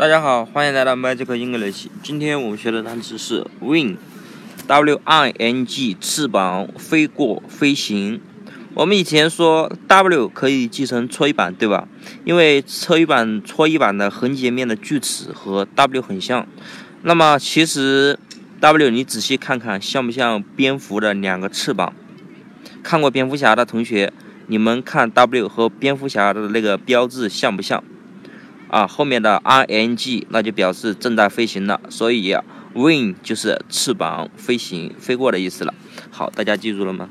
大家好，欢迎来到 Magic English。今天我们学的单词是 wing，w i n g，翅膀，飞过，飞行。我们以前说 w 可以记成搓衣板，对吧？因为搓衣板、搓衣板的横截面的锯齿和 w 很像。那么其实 w 你仔细看看，像不像蝙蝠的两个翅膀？看过蝙蝠侠的同学，你们看 w 和蝙蝠侠的那个标志像不像？啊，后面的 i n g 那就表示正在飞行了，所以 wing 就是翅膀飞行飞过的意思了。好，大家记住了吗？